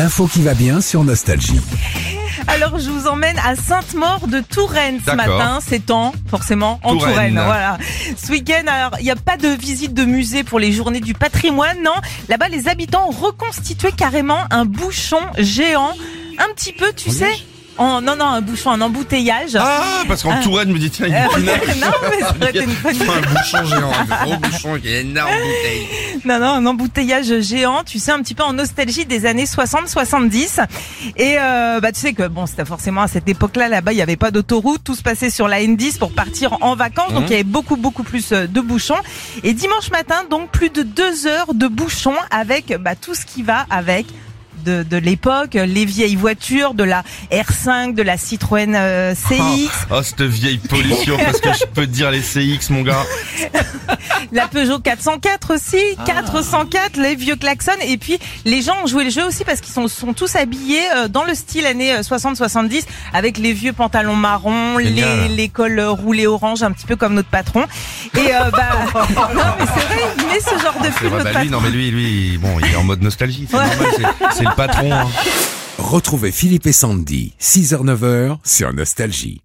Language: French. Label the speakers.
Speaker 1: L'info qui va bien sur Nostalgie.
Speaker 2: Alors je vous emmène à Sainte-Maure de Touraine ce
Speaker 3: D'accord.
Speaker 2: matin. C'est temps, forcément, en
Speaker 3: Touraine.
Speaker 2: Touraine. Voilà. Ce week-end, alors il n'y a pas de visite de musée pour les journées du patrimoine, non. Là-bas, les habitants ont reconstitué carrément un bouchon géant, un petit peu, tu sais. En, non, non, un bouchon, un embouteillage.
Speaker 3: Ah, parce qu'en
Speaker 2: Ah.
Speaker 3: Touraine me dit tiens, il y a
Speaker 2: Euh,
Speaker 3: une
Speaker 2: non, mais ça aurait été une bonne
Speaker 3: un bouchon géant, un gros bouchon qui est énorme bouteille.
Speaker 2: Non, non, un embouteillage géant, tu sais, un petit peu en nostalgie des années 60-70. Et euh, bah tu sais que bon, c'était forcément à cette époque-là, là-bas, il n'y avait pas d'autoroute, tout se passait sur la N10 pour partir en vacances, donc
Speaker 3: Mhm.
Speaker 2: il y avait beaucoup, beaucoup plus euh, de bouchons. Et dimanche matin, donc plus de deux heures de bouchons avec bah, tout ce qui va avec. De, de l'époque, les vieilles voitures, de la R5, de la Citroën euh, CX,
Speaker 3: Oh, cette vieille pollution, parce que je peux te dire les CX, mon gars.
Speaker 2: La Peugeot 404 aussi,
Speaker 3: Ah.
Speaker 2: 404, les vieux klaxons. Et puis, les gens ont joué le jeu aussi parce qu'ils sont, sont tous habillés euh, dans le style années euh, 60-70 avec les vieux pantalons marrons, les, les cols euh, roulés orange, un petit peu comme notre patron. Et euh, bah, non mais c'est vrai,
Speaker 3: C'est vrai, bah lui, non mais lui, lui, bon, il est en mode nostalgie, c'est
Speaker 2: Ouais.
Speaker 3: normal, c'est- c'est le patron. hein.
Speaker 1: Retrouvez Philippe et Sandy, 6h-9h sur Nostalgie.